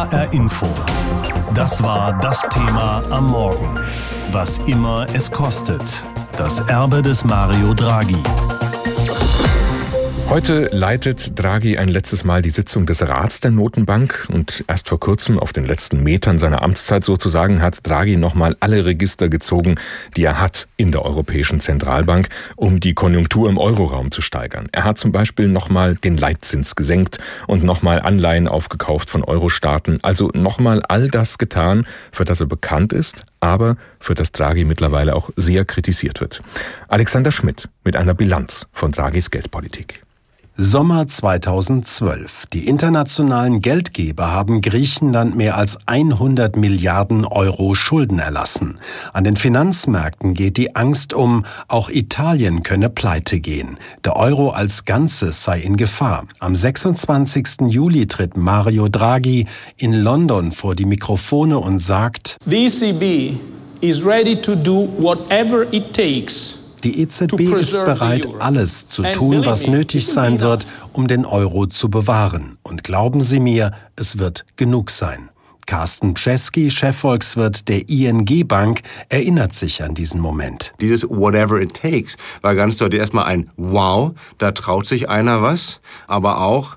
HR Info. Das war das Thema am Morgen. Was immer es kostet. Das Erbe des Mario Draghi. Heute leitet Draghi ein letztes Mal die Sitzung des Rats der Notenbank und erst vor kurzem auf den letzten Metern seiner Amtszeit sozusagen hat Draghi nochmal alle Register gezogen, die er hat in der Europäischen Zentralbank, um die Konjunktur im Euroraum zu steigern. Er hat zum Beispiel nochmal den Leitzins gesenkt und nochmal Anleihen aufgekauft von Eurostaaten, also nochmal all das getan, für das er bekannt ist, aber für das Draghi mittlerweile auch sehr kritisiert wird. Alexander Schmidt mit einer Bilanz von Draghis Geldpolitik. Sommer 2012. Die internationalen Geldgeber haben Griechenland mehr als 100 Milliarden Euro Schulden erlassen. An den Finanzmärkten geht die Angst um, auch Italien könne pleite gehen. Der Euro als Ganzes sei in Gefahr. Am 26. Juli tritt Mario Draghi in London vor die Mikrofone und sagt, The ECB is ready to do whatever it takes die EZB ist bereit, alles zu tun, was nötig sein wird, um den Euro zu bewahren. Und glauben Sie mir, es wird genug sein. Carsten Pschesky, Chefvolkswirt der ING Bank, erinnert sich an diesen Moment. Dieses Whatever it takes war ganz deutlich erstmal ein Wow, da traut sich einer was, aber auch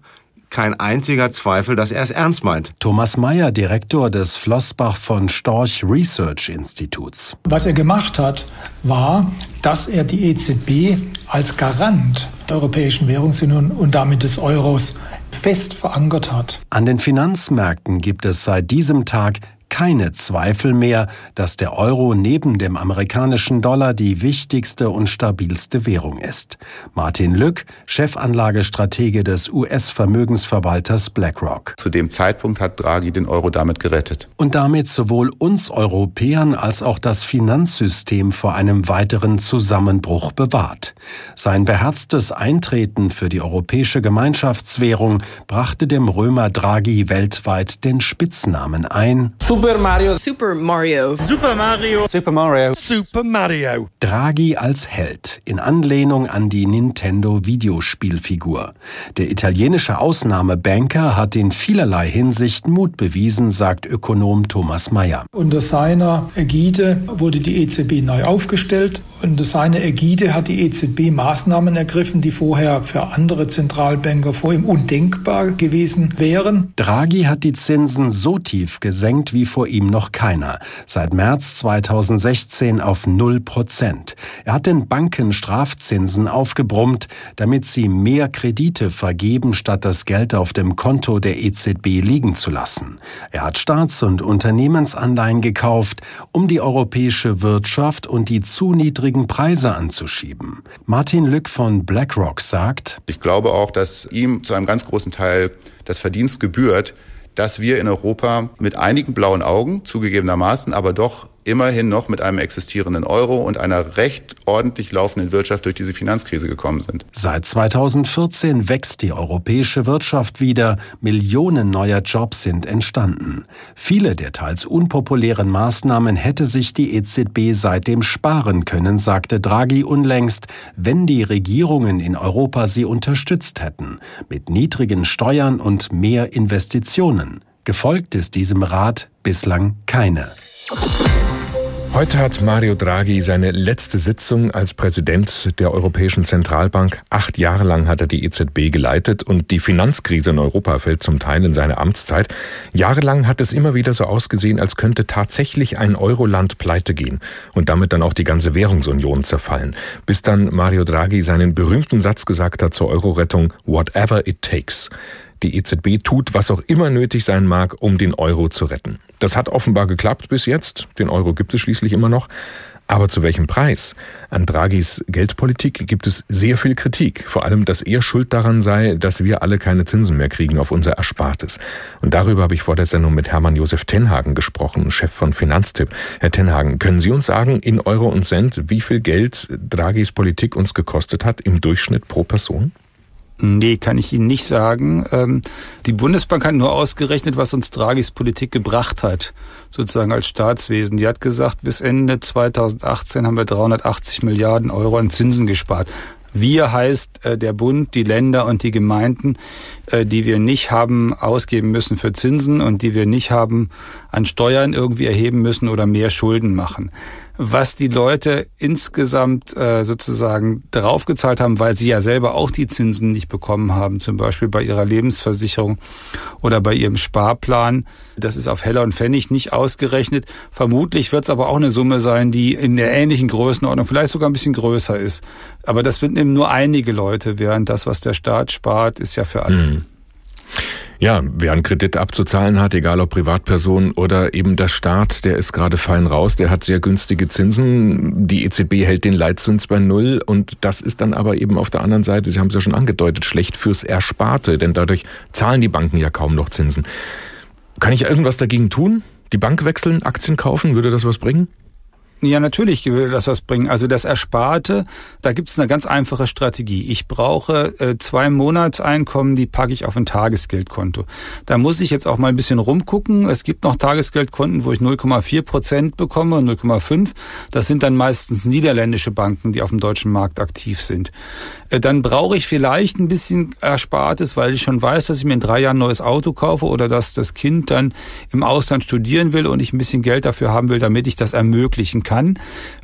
kein einziger Zweifel, dass er es ernst meint. Thomas Mayer, Direktor des Flossbach von Storch Research Instituts. Was er gemacht hat, war, dass er die EZB als Garant der Europäischen Währungsunion und damit des Euros fest verankert hat. An den Finanzmärkten gibt es seit diesem Tag keine Zweifel mehr, dass der Euro neben dem amerikanischen Dollar die wichtigste und stabilste Währung ist. Martin Lück, Chefanlagestratege des US-Vermögensverwalters BlackRock. Zu dem Zeitpunkt hat Draghi den Euro damit gerettet. Und damit sowohl uns Europäern als auch das Finanzsystem vor einem weiteren Zusammenbruch bewahrt. Sein beherztes Eintreten für die europäische Gemeinschaftswährung brachte dem Römer Draghi weltweit den Spitznamen ein. Super Mario. Super Mario. Super Mario. Super Mario. Super Mario. Draghi als Held in Anlehnung an die Nintendo Videospielfigur. Der italienische Ausnahmebanker hat in vielerlei Hinsicht Mut bewiesen, sagt Ökonom Thomas Mayer. Unter seiner Ägide wurde die EZB neu aufgestellt. Unter seiner Ägide hat die EZB Maßnahmen ergriffen, die vorher für andere Zentralbanker vor ihm undenkbar gewesen wären. Draghi hat die Zinsen so tief gesenkt wie vor ihm noch keiner. Seit März 2016 auf 0 Prozent. Er hat den Banken Strafzinsen aufgebrummt, damit sie mehr Kredite vergeben, statt das Geld auf dem Konto der EZB liegen zu lassen. Er hat Staats- und Unternehmensanleihen gekauft, um die europäische Wirtschaft und die zu niedrigen Preise anzuschieben. Martin Lück von BlackRock sagt, Ich glaube auch, dass ihm zu einem ganz großen Teil das Verdienst gebührt, dass wir in Europa mit einigen blauen Augen, zugegebenermaßen, aber doch immerhin noch mit einem existierenden Euro und einer recht ordentlich laufenden Wirtschaft durch diese Finanzkrise gekommen sind. Seit 2014 wächst die europäische Wirtschaft wieder, Millionen neuer Jobs sind entstanden. Viele der teils unpopulären Maßnahmen hätte sich die EZB seitdem sparen können, sagte Draghi unlängst, wenn die Regierungen in Europa sie unterstützt hätten, mit niedrigen Steuern und mehr Investitionen. Gefolgt ist diesem Rat bislang keine. Heute hat Mario Draghi seine letzte Sitzung als Präsident der Europäischen Zentralbank. Acht Jahre lang hat er die EZB geleitet und die Finanzkrise in Europa fällt zum Teil in seine Amtszeit. Jahrelang hat es immer wieder so ausgesehen, als könnte tatsächlich ein Euroland pleite gehen und damit dann auch die ganze Währungsunion zerfallen. Bis dann Mario Draghi seinen berühmten Satz gesagt hat zur Euro-Rettung, whatever it takes. Die EZB tut, was auch immer nötig sein mag, um den Euro zu retten. Das hat offenbar geklappt bis jetzt. Den Euro gibt es schließlich immer noch. Aber zu welchem Preis? An Draghis Geldpolitik gibt es sehr viel Kritik. Vor allem, dass er schuld daran sei, dass wir alle keine Zinsen mehr kriegen auf unser Erspartes. Und darüber habe ich vor der Sendung mit Hermann Josef Tenhagen gesprochen, Chef von Finanztipp. Herr Tenhagen, können Sie uns sagen, in Euro und Cent, wie viel Geld Draghis Politik uns gekostet hat im Durchschnitt pro Person? Nee, kann ich Ihnen nicht sagen. Ähm, die Bundesbank hat nur ausgerechnet, was uns Draghis Politik gebracht hat, sozusagen als Staatswesen. Die hat gesagt, bis Ende 2018 haben wir 380 Milliarden Euro an Zinsen gespart. Wir heißt äh, der Bund, die Länder und die Gemeinden, äh, die wir nicht haben ausgeben müssen für Zinsen und die wir nicht haben an Steuern irgendwie erheben müssen oder mehr Schulden machen was die Leute insgesamt äh, sozusagen draufgezahlt haben, weil sie ja selber auch die Zinsen nicht bekommen haben, zum Beispiel bei ihrer Lebensversicherung oder bei ihrem Sparplan. Das ist auf Heller und Pfennig nicht ausgerechnet. Vermutlich wird es aber auch eine Summe sein, die in der ähnlichen Größenordnung, vielleicht sogar ein bisschen größer ist. Aber das sind eben nur einige Leute, während das, was der Staat spart, ist ja für alle. Mhm. Ja, wer einen Kredit abzuzahlen hat, egal ob Privatperson oder eben der Staat, der ist gerade fein raus, der hat sehr günstige Zinsen. Die EZB hält den Leitzins bei Null und das ist dann aber eben auf der anderen Seite, Sie haben es ja schon angedeutet, schlecht fürs Ersparte, denn dadurch zahlen die Banken ja kaum noch Zinsen. Kann ich irgendwas dagegen tun? Die Bank wechseln, Aktien kaufen, würde das was bringen? Ja, natürlich würde das was bringen. Also das Ersparte, da gibt es eine ganz einfache Strategie. Ich brauche äh, zwei Monatseinkommen, die packe ich auf ein Tagesgeldkonto. Da muss ich jetzt auch mal ein bisschen rumgucken. Es gibt noch Tagesgeldkonten, wo ich 0,4 Prozent bekomme, 0,5. Das sind dann meistens niederländische Banken, die auf dem deutschen Markt aktiv sind. Äh, dann brauche ich vielleicht ein bisschen Erspartes, weil ich schon weiß, dass ich mir in drei Jahren ein neues Auto kaufe oder dass das Kind dann im Ausland studieren will und ich ein bisschen Geld dafür haben will, damit ich das ermöglichen kann kann.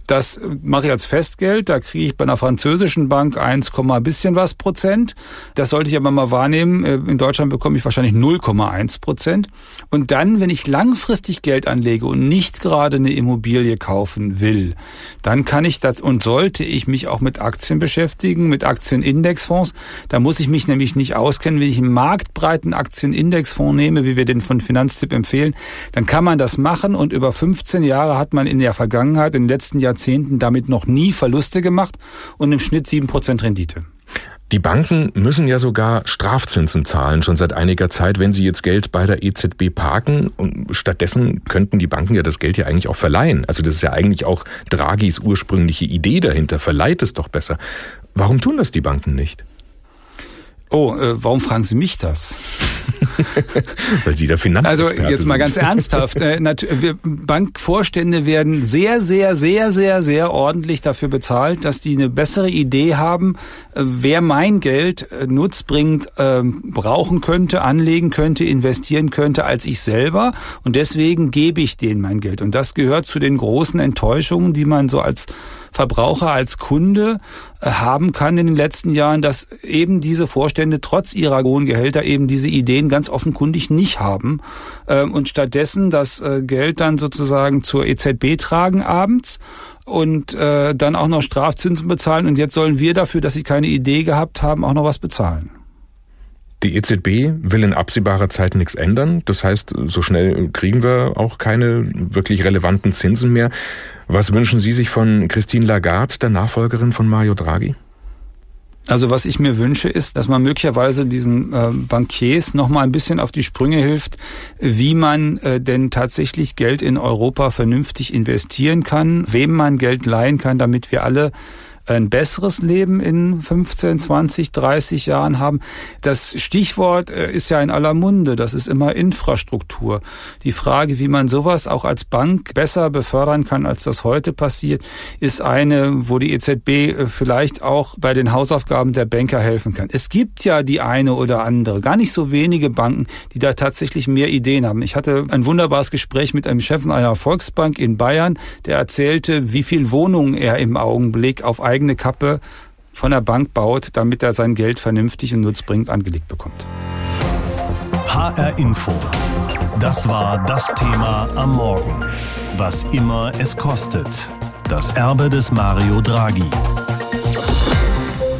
Das mache ich als Festgeld. Da kriege ich bei einer französischen Bank 1, bisschen was Prozent. Das sollte ich aber mal wahrnehmen. Äh, in Deutschland bekomme ich wahrscheinlich 0,1 Prozent. Und dann, wenn ich langfristig Geld anlege und nicht gerade eine Immobilie kaufen will, dann kann ich das und sollte ich mich auch mit Aktien beschäftigen, mit Aktienindexfonds. Da muss ich mich nämlich nicht auskennen. Wenn ich einen marktbreiten Aktienindexfonds nehme, wie wir den von Finanztipp empfehlen, dann kann man das machen und über 15 Jahre hat man in der Vergangenheit, in den letzten Jahrzehnten, Jahrzehnten damit noch nie Verluste gemacht und im Schnitt sieben Prozent Rendite. Die Banken müssen ja sogar Strafzinsen zahlen, schon seit einiger Zeit, wenn sie jetzt Geld bei der EZB parken. Und stattdessen könnten die Banken ja das Geld ja eigentlich auch verleihen. Also das ist ja eigentlich auch Draghis ursprüngliche Idee dahinter. Verleiht es doch besser. Warum tun das die Banken nicht? Oh, äh, warum fragen Sie mich das? Weil Sie der Finanzexperte Also jetzt mal sind. ganz ernsthaft. Äh, Bankvorstände werden sehr, sehr, sehr, sehr, sehr ordentlich dafür bezahlt, dass die eine bessere Idee haben, äh, wer mein Geld äh, nutzbringend äh, brauchen könnte, anlegen könnte, investieren könnte, als ich selber. Und deswegen gebe ich denen mein Geld. Und das gehört zu den großen Enttäuschungen, die man so als Verbraucher, als Kunde haben kann in den letzten Jahren, dass eben diese Vorstände trotz ihrer hohen Gehälter eben diese Ideen ganz offenkundig nicht haben ähm, und stattdessen das äh, Geld dann sozusagen zur EZB tragen abends und äh, dann auch noch Strafzinsen bezahlen und jetzt sollen wir dafür, dass sie keine Idee gehabt haben, auch noch was bezahlen. Die EZB will in absehbarer Zeit nichts ändern. Das heißt, so schnell kriegen wir auch keine wirklich relevanten Zinsen mehr. Was wünschen Sie sich von Christine Lagarde, der Nachfolgerin von Mario Draghi? Also was ich mir wünsche, ist, dass man möglicherweise diesen äh, Bankiers noch mal ein bisschen auf die Sprünge hilft, wie man äh, denn tatsächlich Geld in Europa vernünftig investieren kann, wem man Geld leihen kann, damit wir alle ein besseres Leben in 15, 20, 30 Jahren haben. Das Stichwort äh, ist ja in aller Munde, das ist immer Infrastruktur. Die Frage, wie man sowas auch als Bank besser befördern kann, als das heute passiert, ist eine, wo die EZB äh, vielleicht auch bei den Hausaufgaben der Banker helfen kann. Es gibt ja die eine oder andere, gar nicht so wenige Banken, die da tatsächlich mehr Ideen haben. Ich hatte ein wunderbares Gespräch mit einem Chef einer Volksbank in Bayern, der erzählte, wie viel Wohnungen er im Augenblick auf eigene eigene Kappe von der Bank baut, damit er sein Geld vernünftig und nutzbringend angelegt bekommt. HR Info. Das war das Thema am Morgen. Was immer es kostet. Das Erbe des Mario Draghi.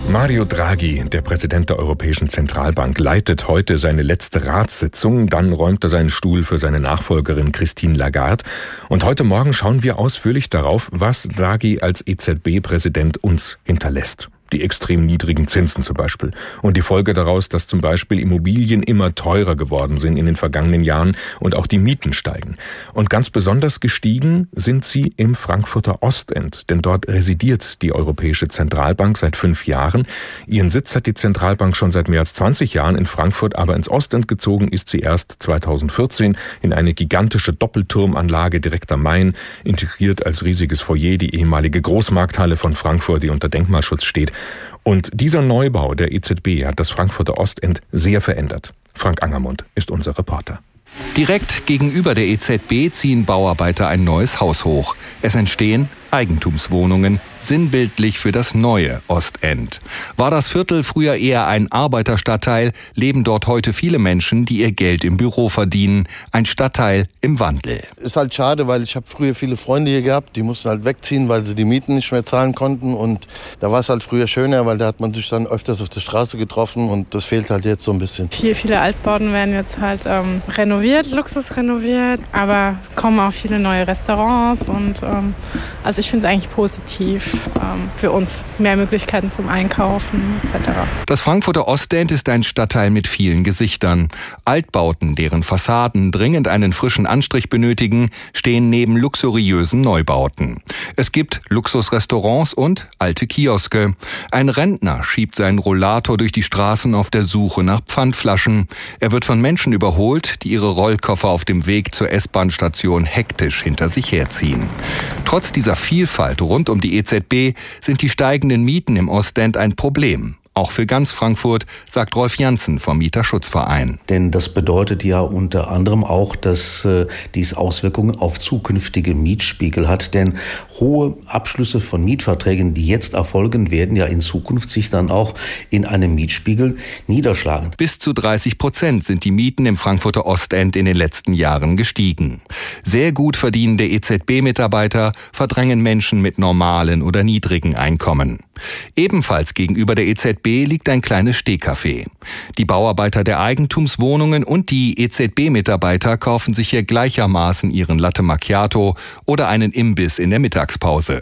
Mario Draghi, der Präsident der Europäischen Zentralbank, leitet heute seine letzte Ratssitzung. Dann räumt er seinen Stuhl für seine Nachfolgerin Christine Lagarde. Und heute Morgen schauen wir ausführlich darauf, was Draghi als EZB-Präsident uns hinterlässt die extrem niedrigen Zinsen zum Beispiel. Und die Folge daraus, dass zum Beispiel Immobilien immer teurer geworden sind in den vergangenen Jahren und auch die Mieten steigen. Und ganz besonders gestiegen sind sie im Frankfurter Ostend, denn dort residiert die Europäische Zentralbank seit fünf Jahren. Ihren Sitz hat die Zentralbank schon seit mehr als 20 Jahren in Frankfurt, aber ins Ostend gezogen ist sie erst 2014 in eine gigantische Doppelturmanlage direkt am Main, integriert als riesiges Foyer die ehemalige Großmarkthalle von Frankfurt, die unter Denkmalschutz steht Und dieser Neubau der EZB hat das Frankfurter Ostend sehr verändert. Frank Angermund ist unser Reporter. Direkt gegenüber der EZB ziehen Bauarbeiter ein neues Haus hoch. Es entstehen Eigentumswohnungen, sinnbildlich für das neue Ostend. War das Viertel früher eher ein Arbeiterstadtteil, leben dort heute viele Menschen, die ihr Geld im Büro verdienen. Ein Stadtteil im Wandel. Ist halt schade, weil ich habe früher viele Freunde hier gehabt, die mussten halt wegziehen, weil sie die Mieten nicht mehr zahlen konnten. Und da war es halt früher schöner, weil da hat man sich dann öfters auf der Straße getroffen und das fehlt halt jetzt so ein bisschen. Viel, viele Altbauten werden jetzt halt ähm, renoviert, Luxus renoviert, aber es kommen auch viele neue Restaurants und ähm, also ich finde es eigentlich positiv ähm, für uns. Mehr Möglichkeiten zum Einkaufen etc. Das Frankfurter Ostend ist ein Stadtteil mit vielen Gesichtern. Altbauten, deren Fassaden dringend einen frischen Anstrich benötigen, stehen neben luxuriösen Neubauten. Es gibt Luxusrestaurants und alte Kioske. Ein Rentner schiebt seinen Rollator durch die Straßen auf der Suche nach Pfandflaschen. Er wird von Menschen überholt, die ihre Rollkoffer auf dem Weg zur S-Bahn-Station hektisch hinter sich herziehen. Trotz dieser Vielfalt rund um die EZB sind die steigenden Mieten im Ostend ein Problem. Auch für ganz Frankfurt, sagt Rolf Janssen vom Mieterschutzverein. Denn das bedeutet ja unter anderem auch, dass äh, dies Auswirkungen auf zukünftige Mietspiegel hat. Denn hohe Abschlüsse von Mietverträgen, die jetzt erfolgen, werden ja in Zukunft sich dann auch in einem Mietspiegel niederschlagen. Bis zu 30 Prozent sind die Mieten im Frankfurter Ostend in den letzten Jahren gestiegen. Sehr gut verdienende EZB-Mitarbeiter verdrängen Menschen mit normalen oder niedrigen Einkommen. Ebenfalls gegenüber der EZB liegt ein kleines Stehcafé. Die Bauarbeiter der Eigentumswohnungen und die EZB-Mitarbeiter kaufen sich hier gleichermaßen ihren Latte Macchiato oder einen Imbiss in der Mittagspause.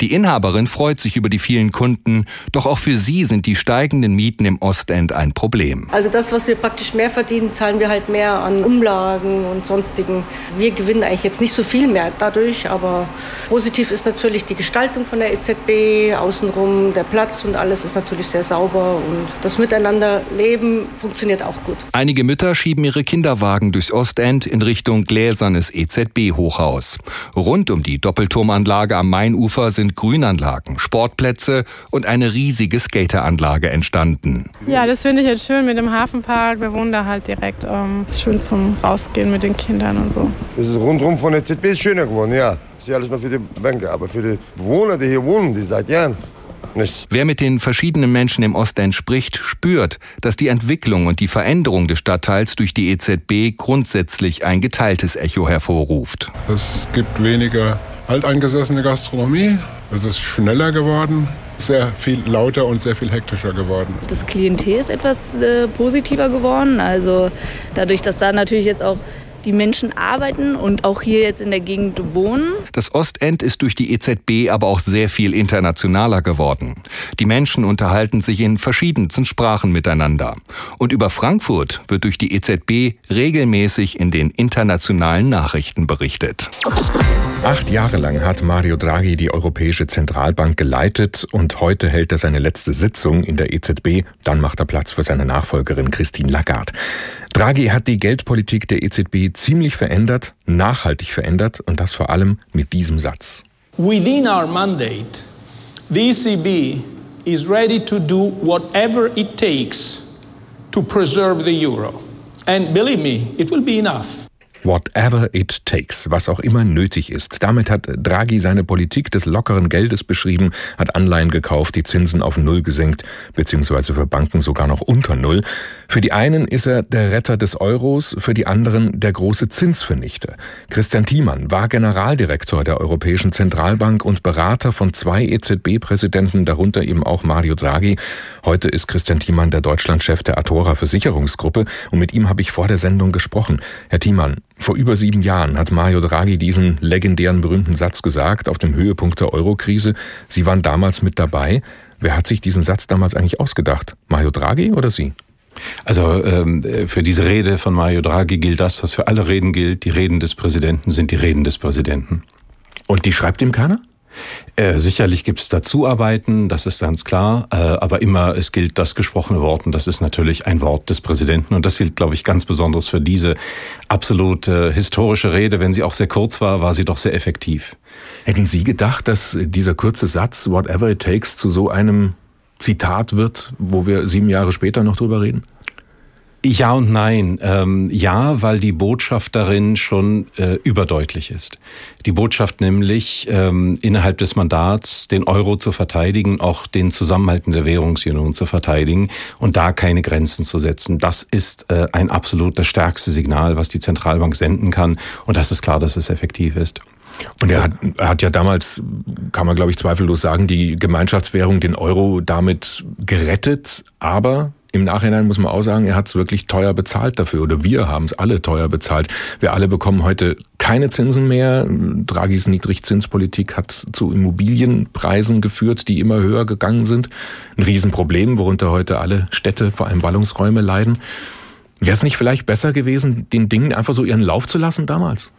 Die Inhaberin freut sich über die vielen Kunden, doch auch für sie sind die steigenden Mieten im Ostend ein Problem. Also das, was wir praktisch mehr verdienen, zahlen wir halt mehr an Umlagen und sonstigen. Wir gewinnen eigentlich jetzt nicht so viel mehr dadurch, aber positiv ist natürlich die Gestaltung von der EZB, außenrum der Platz und alles ist natürlich sehr sauber und das Miteinanderleben funktioniert auch gut. Einige Mütter schieben ihre Kinderwagen durchs Ostend in Richtung gläsernes EZB-Hochhaus. Rund um die Doppelturmanlage am Mainufer Ufer sind Grünanlagen, Sportplätze und eine riesige Skateranlage entstanden. Ja, das finde ich jetzt schön mit dem Hafenpark. Wir wohnen da halt direkt. Ähm, ist schön zum Rausgehen mit den Kindern und so. Es ist rundherum von der ZB schöner geworden, ja. Das ist ja alles nur für die Banker, aber für die Bewohner, die hier wohnen, die seit Jahren nicht. Wer mit den verschiedenen Menschen im Ostend spricht, spürt, dass die Entwicklung und die Veränderung des Stadtteils durch die EZB grundsätzlich ein geteiltes Echo hervorruft. Es gibt weniger alteingesessene Gastronomie. Es ist schneller geworden, sehr viel lauter und sehr viel hektischer geworden. Das Klientel ist etwas äh, positiver geworden. Also dadurch, dass da natürlich jetzt auch die Menschen arbeiten und auch hier jetzt in der Gegend wohnen. Das Ostend ist durch die EZB aber auch sehr viel internationaler geworden. Die Menschen unterhalten sich in verschiedensten Sprachen miteinander. Und über Frankfurt wird durch die EZB regelmäßig in den internationalen Nachrichten berichtet. Acht Jahre lang hat Mario Draghi die Europäische Zentralbank geleitet und heute hält er seine letzte Sitzung in der EZB. Dann macht er Platz für seine Nachfolgerin Christine Lagarde. Draghi hat die Geldpolitik der EZB ziemlich verändert, nachhaltig verändert und das vor allem mit diesem Satz. Within our mandate, the ECB is ready to do whatever it takes to preserve the euro. And believe me, it will be enough. Whatever it takes, was auch immer nötig ist. Damit hat Draghi seine Politik des lockeren Geldes beschrieben, hat Anleihen gekauft, die Zinsen auf Null gesenkt, beziehungsweise für Banken sogar noch unter Null. Für die einen ist er der Retter des Euros, für die anderen der große Zinsvernichter. Christian Thiemann war Generaldirektor der Europäischen Zentralbank und Berater von zwei EZB-Präsidenten, darunter eben auch Mario Draghi. Heute ist Christian Thiemann der Deutschlandchef der Atora Versicherungsgruppe und mit ihm habe ich vor der Sendung gesprochen. Herr Thiemann, vor über sieben Jahren hat Mario Draghi diesen legendären berühmten Satz gesagt auf dem Höhepunkt der Eurokrise. Sie waren damals mit dabei. Wer hat sich diesen Satz damals eigentlich ausgedacht? Mario Draghi oder Sie? Also ähm, für diese Rede von Mario Draghi gilt das, was für alle Reden gilt. Die Reden des Präsidenten sind die Reden des Präsidenten. Und die schreibt ihm keiner? Äh, sicherlich gibt es Dazuarbeiten, das ist ganz klar, äh, aber immer es gilt das gesprochene Wort und das ist natürlich ein Wort des Präsidenten und das gilt, glaube ich, ganz besonders für diese absolute historische Rede. Wenn sie auch sehr kurz war, war sie doch sehr effektiv. Hätten Sie gedacht, dass dieser kurze Satz, whatever it takes, zu so einem Zitat wird, wo wir sieben Jahre später noch drüber reden? Ja und nein. Ähm, ja, weil die Botschaft darin schon äh, überdeutlich ist. Die Botschaft nämlich, ähm, innerhalb des Mandats den Euro zu verteidigen, auch den Zusammenhalt in der Währungsunion zu verteidigen und da keine Grenzen zu setzen. Das ist äh, ein absolut das stärkste Signal, was die Zentralbank senden kann. Und das ist klar, dass es effektiv ist. Und er hat, er hat ja damals, kann man glaube ich zweifellos sagen, die Gemeinschaftswährung, den Euro damit gerettet. Aber im Nachhinein muss man auch sagen, er hat es wirklich teuer bezahlt dafür oder wir haben es alle teuer bezahlt. Wir alle bekommen heute keine Zinsen mehr. Draghis Niedrigzinspolitik hat zu Immobilienpreisen geführt, die immer höher gegangen sind. Ein Riesenproblem, worunter heute alle Städte, vor allem Ballungsräume leiden. Wäre es nicht vielleicht besser gewesen, den Dingen einfach so ihren Lauf zu lassen damals?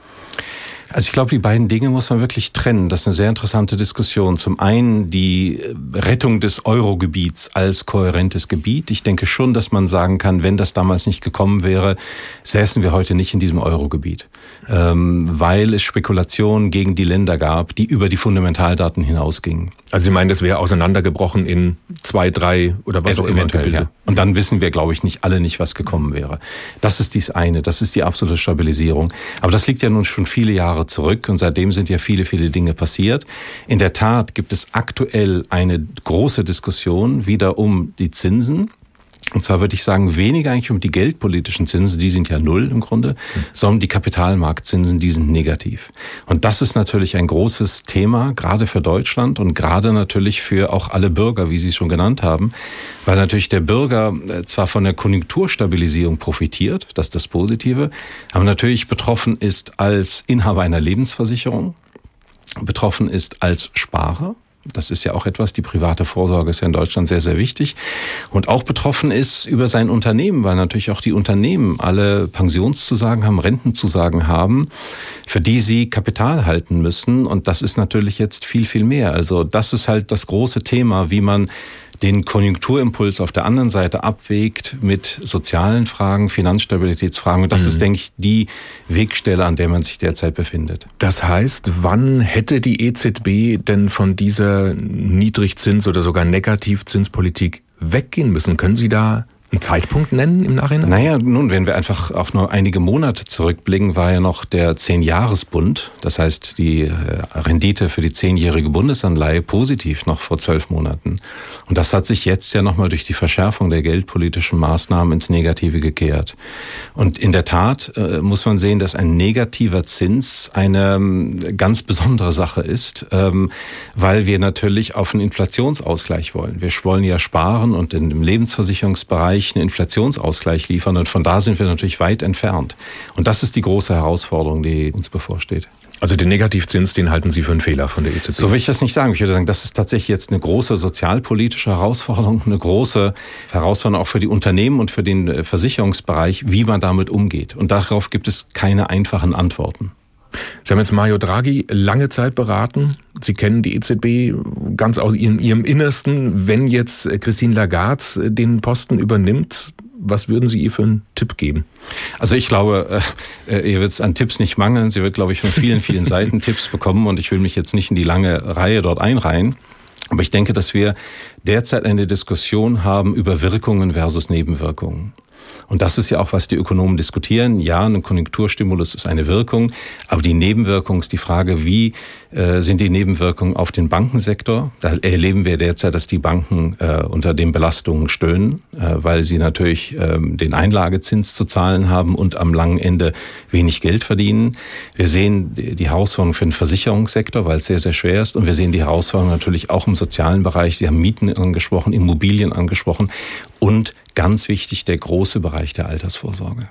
Also ich glaube, die beiden Dinge muss man wirklich trennen. Das ist eine sehr interessante Diskussion. Zum einen die Rettung des Eurogebiets als kohärentes Gebiet. Ich denke schon, dass man sagen kann, wenn das damals nicht gekommen wäre, säßen wir heute nicht in diesem Eurogebiet, ähm, weil es Spekulationen gegen die Länder gab, die über die Fundamentaldaten hinausgingen. Also Sie meinen, das wäre auseinandergebrochen in zwei, drei oder was also auch immer? Ja. Und dann wissen wir, glaube ich, nicht alle nicht, was gekommen wäre. Das ist dies eine. Das ist die absolute Stabilisierung. Aber das liegt ja nun schon viele Jahre Jahre zurück und seitdem sind ja viele, viele Dinge passiert. In der Tat gibt es aktuell eine große Diskussion wieder um die Zinsen. Und zwar würde ich sagen, weniger eigentlich um die geldpolitischen Zinsen, die sind ja null im Grunde, sondern die Kapitalmarktzinsen, die sind negativ. Und das ist natürlich ein großes Thema, gerade für Deutschland und gerade natürlich für auch alle Bürger, wie Sie es schon genannt haben, weil natürlich der Bürger äh, zwar von der Konjunkturstabilisierung profitiert, das ist das Positive, aber natürlich betroffen ist als Inhaber einer Lebensversicherung, betroffen ist als Sparer, das ist ja auch etwas, die private Vorsorge ist ja in Deutschland sehr, sehr wichtig. Und auch betroffen ist über sein Unternehmen, weil natürlich auch die Unternehmen alle Pensionszusagen haben, Rentenzusagen haben, für die sie Kapital halten müssen. Und das ist natürlich jetzt viel, viel mehr. Also das ist halt das große Thema, wie man den Konjunkturimpuls auf der anderen Seite abwägt mit sozialen Fragen, Finanzstabilitätsfragen. Und das mhm. ist, denke ich, die Wegstelle, an der man sich derzeit befindet. Das heißt, wann hätte die EZB denn von dieser Niedrigzins- oder sogar Negativzinspolitik weggehen müssen? Können Sie da einen Zeitpunkt nennen im Nachhinein? Naja, nun, wenn wir einfach auch nur einige Monate zurückblicken, war ja noch der Zehn-Jahres-Bund, das heißt die äh, Rendite für die zehnjährige Bundesanleihe positiv noch vor zwölf Monaten. Und das hat sich jetzt ja nochmal durch die Verschärfung der geldpolitischen Maßnahmen ins Negative gekehrt. Und in der Tat äh, muss man sehen, dass ein negativer Zins eine ähm, ganz besondere Sache ist, ähm, weil wir natürlich auf einen Inflationsausgleich wollen. Wir wollen ja sparen und dem Lebensversicherungsbereich Bereich einen Inflationsausgleich liefern. Und von da sind wir natürlich weit entfernt. Und das ist die große Herausforderung, die uns bevorsteht. Also den Negativzins, den halten Sie für einen Fehler von der EZB? So will ich das nicht sagen. Ich würde sagen, das ist tatsächlich jetzt eine große sozialpolitische Herausforderung, eine große Herausforderung auch für die Unternehmen und für den äh, Versicherungsbereich, wie man damit umgeht. Und darauf gibt es keine einfachen Antworten. Sie haben jetzt Mario Draghi lange Zeit beraten. Sie kennen die EZB ganz aus ihrem, ihrem Innersten. Wenn jetzt Christine Lagarde den Posten übernimmt, was würden Sie ihr für einen Tipp geben? Also ich glaube, äh, äh ihr wird es an Tipps nicht mangeln. Sie wird, glaube ich, von vielen, vielen Seiten Tipps bekommen und ich will mich jetzt nicht in die lange Reihe dort einreihen. Aber ich denke, dass wir derzeit eine Diskussion haben über Wirkungen versus Nebenwirkungen. Und das ist ja auch, was die Ökonomen diskutieren. Ja, ein Konjunkturstimulus ist eine Wirkung, aber die Nebenwirkung ist die Frage, wie äh, sind die Nebenwirkungen auf den Bankensektor? Da erleben wir derzeit, dass die Banken äh, unter den Belastungen stöhnen, äh, weil sie natürlich ähm, den Einlagezins zu zahlen haben und am langen Ende wenig Geld verdienen. Wir sehen die Herausforderung für den Versicherungssektor, weil es sehr, sehr schwer ist. Und wir sehen die Herausforderung natürlich auch im sozialen Bereich. Sie haben Mieten angesprochen, Immobilien angesprochen und ganz wichtig der große Bereich der Altersvorsorge.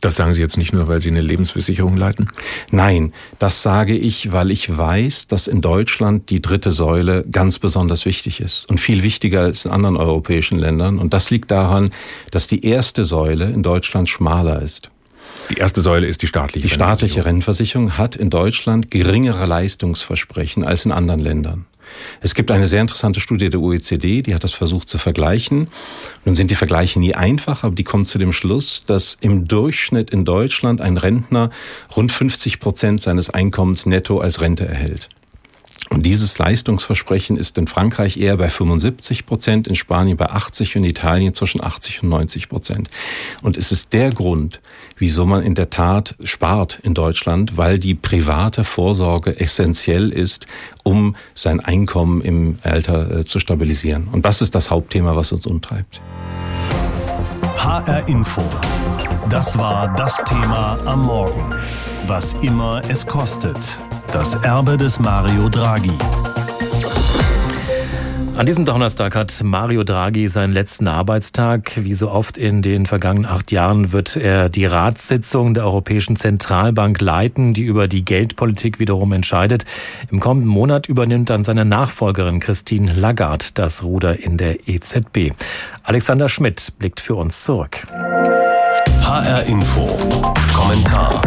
Das sagen Sie jetzt nicht nur, weil Sie eine Lebensversicherung leiten? Nein, das sage ich, weil ich weiß, dass in Deutschland die dritte Säule ganz besonders wichtig ist und viel wichtiger als in anderen europäischen Ländern. Und das liegt daran, dass die erste Säule in Deutschland schmaler ist. Die erste Säule ist die staatliche Die staatliche Rentenversicherung hat in Deutschland geringere Leistungsversprechen als in anderen Ländern. Es gibt eine sehr interessante Studie der OECD, die hat das versucht zu vergleichen. Nun sind die Vergleiche nie einfach, aber die kommt zu dem Schluss, dass im Durchschnitt in Deutschland ein Rentner rund 50 Prozent seines Einkommens netto als Rente erhält. Und dieses Leistungsversprechen ist in Frankreich eher bei 75 Prozent, in Spanien bei 80 und in Italien zwischen 80 und 90 Prozent. Und es ist der Grund, wieso man in der Tat spart in Deutschland, weil die private Vorsorge essentiell ist, um sein Einkommen im Alter äh, zu stabilisieren. Und das ist das Hauptthema, was uns umtreibt. HR Info. Das war das Thema am Morgen. Was immer es kostet. Das Erbe des Mario Draghi. An diesem Donnerstag hat Mario Draghi seinen letzten Arbeitstag. Wie so oft in den vergangenen acht Jahren wird er die Ratssitzung der Europäischen Zentralbank leiten, die über die Geldpolitik wiederum entscheidet. Im kommenden Monat übernimmt dann seine Nachfolgerin Christine Lagarde das Ruder in der EZB. Alexander Schmidt blickt für uns zurück. HR Info. Kommentar.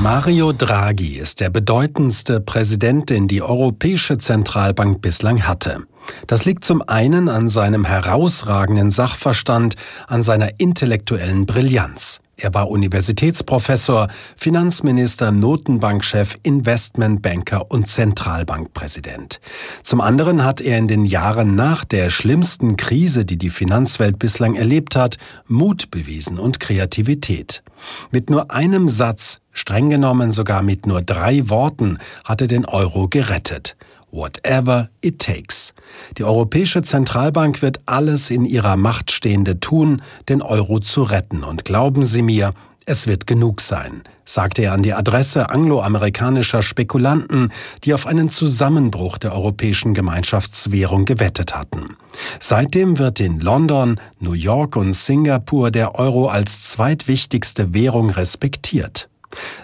Mario Draghi ist der bedeutendste Präsident, den die Europäische Zentralbank bislang hatte. Das liegt zum einen an seinem herausragenden Sachverstand, an seiner intellektuellen Brillanz. Er war Universitätsprofessor, Finanzminister, Notenbankchef, Investmentbanker und Zentralbankpräsident. Zum anderen hat er in den Jahren nach der schlimmsten Krise, die die Finanzwelt bislang erlebt hat, Mut bewiesen und Kreativität. Mit nur einem Satz, streng genommen sogar mit nur drei Worten, hat er den Euro gerettet. Whatever it takes. Die Europäische Zentralbank wird alles in ihrer Macht Stehende tun, den Euro zu retten. Und glauben Sie mir, es wird genug sein, sagte er an die Adresse angloamerikanischer Spekulanten, die auf einen Zusammenbruch der europäischen Gemeinschaftswährung gewettet hatten. Seitdem wird in London, New York und Singapur der Euro als zweitwichtigste Währung respektiert.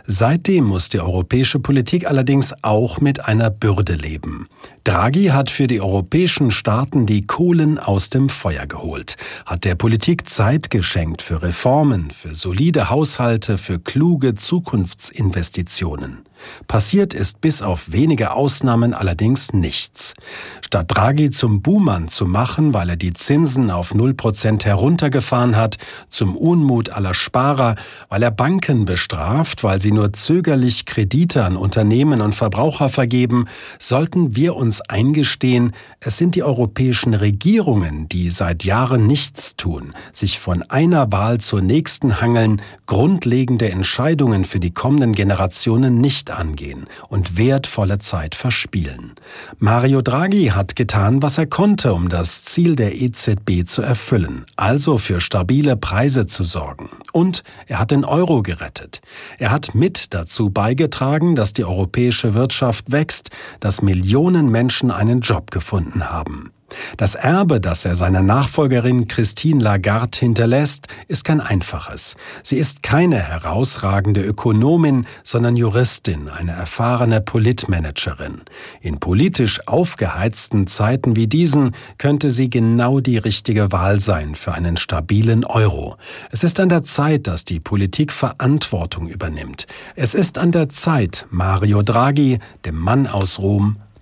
Seitdem muss die europäische Politik allerdings auch mit einer Bürde leben. Draghi hat für die europäischen Staaten die Kohlen aus dem Feuer geholt, hat der Politik Zeit geschenkt für Reformen, für solide Haushalte, für kluge Zukunftsinvestitionen. Passiert ist bis auf wenige Ausnahmen allerdings nichts. Statt Draghi zum Buhmann zu machen, weil er die Zinsen auf 0% heruntergefahren hat, zum Unmut aller Sparer, weil er Banken bestraft, weil sie nur zögerlich Kredite an Unternehmen und Verbraucher vergeben, sollten wir uns eingestehen, es sind die europäischen Regierungen, die seit Jahren nichts tun, sich von einer Wahl zur nächsten hangeln, grundlegende Entscheidungen für die kommenden Generationen nicht angehen und wertvolle Zeit verspielen. Mario Draghi hat getan, was er konnte, um das Ziel der EZB zu erfüllen, also für stabile Preise zu sorgen. Und er hat den Euro gerettet. Er hat mit dazu beigetragen, dass die europäische Wirtschaft wächst, dass Millionen Menschen einen Job gefunden haben. Das Erbe, das er seiner Nachfolgerin Christine Lagarde hinterlässt, ist kein einfaches. Sie ist keine herausragende Ökonomin, sondern Juristin, eine erfahrene Politmanagerin. In politisch aufgeheizten Zeiten wie diesen könnte sie genau die richtige Wahl sein für einen stabilen Euro. Es ist an der Zeit, dass die Politik Verantwortung übernimmt. Es ist an der Zeit, Mario Draghi, dem Mann aus Rom,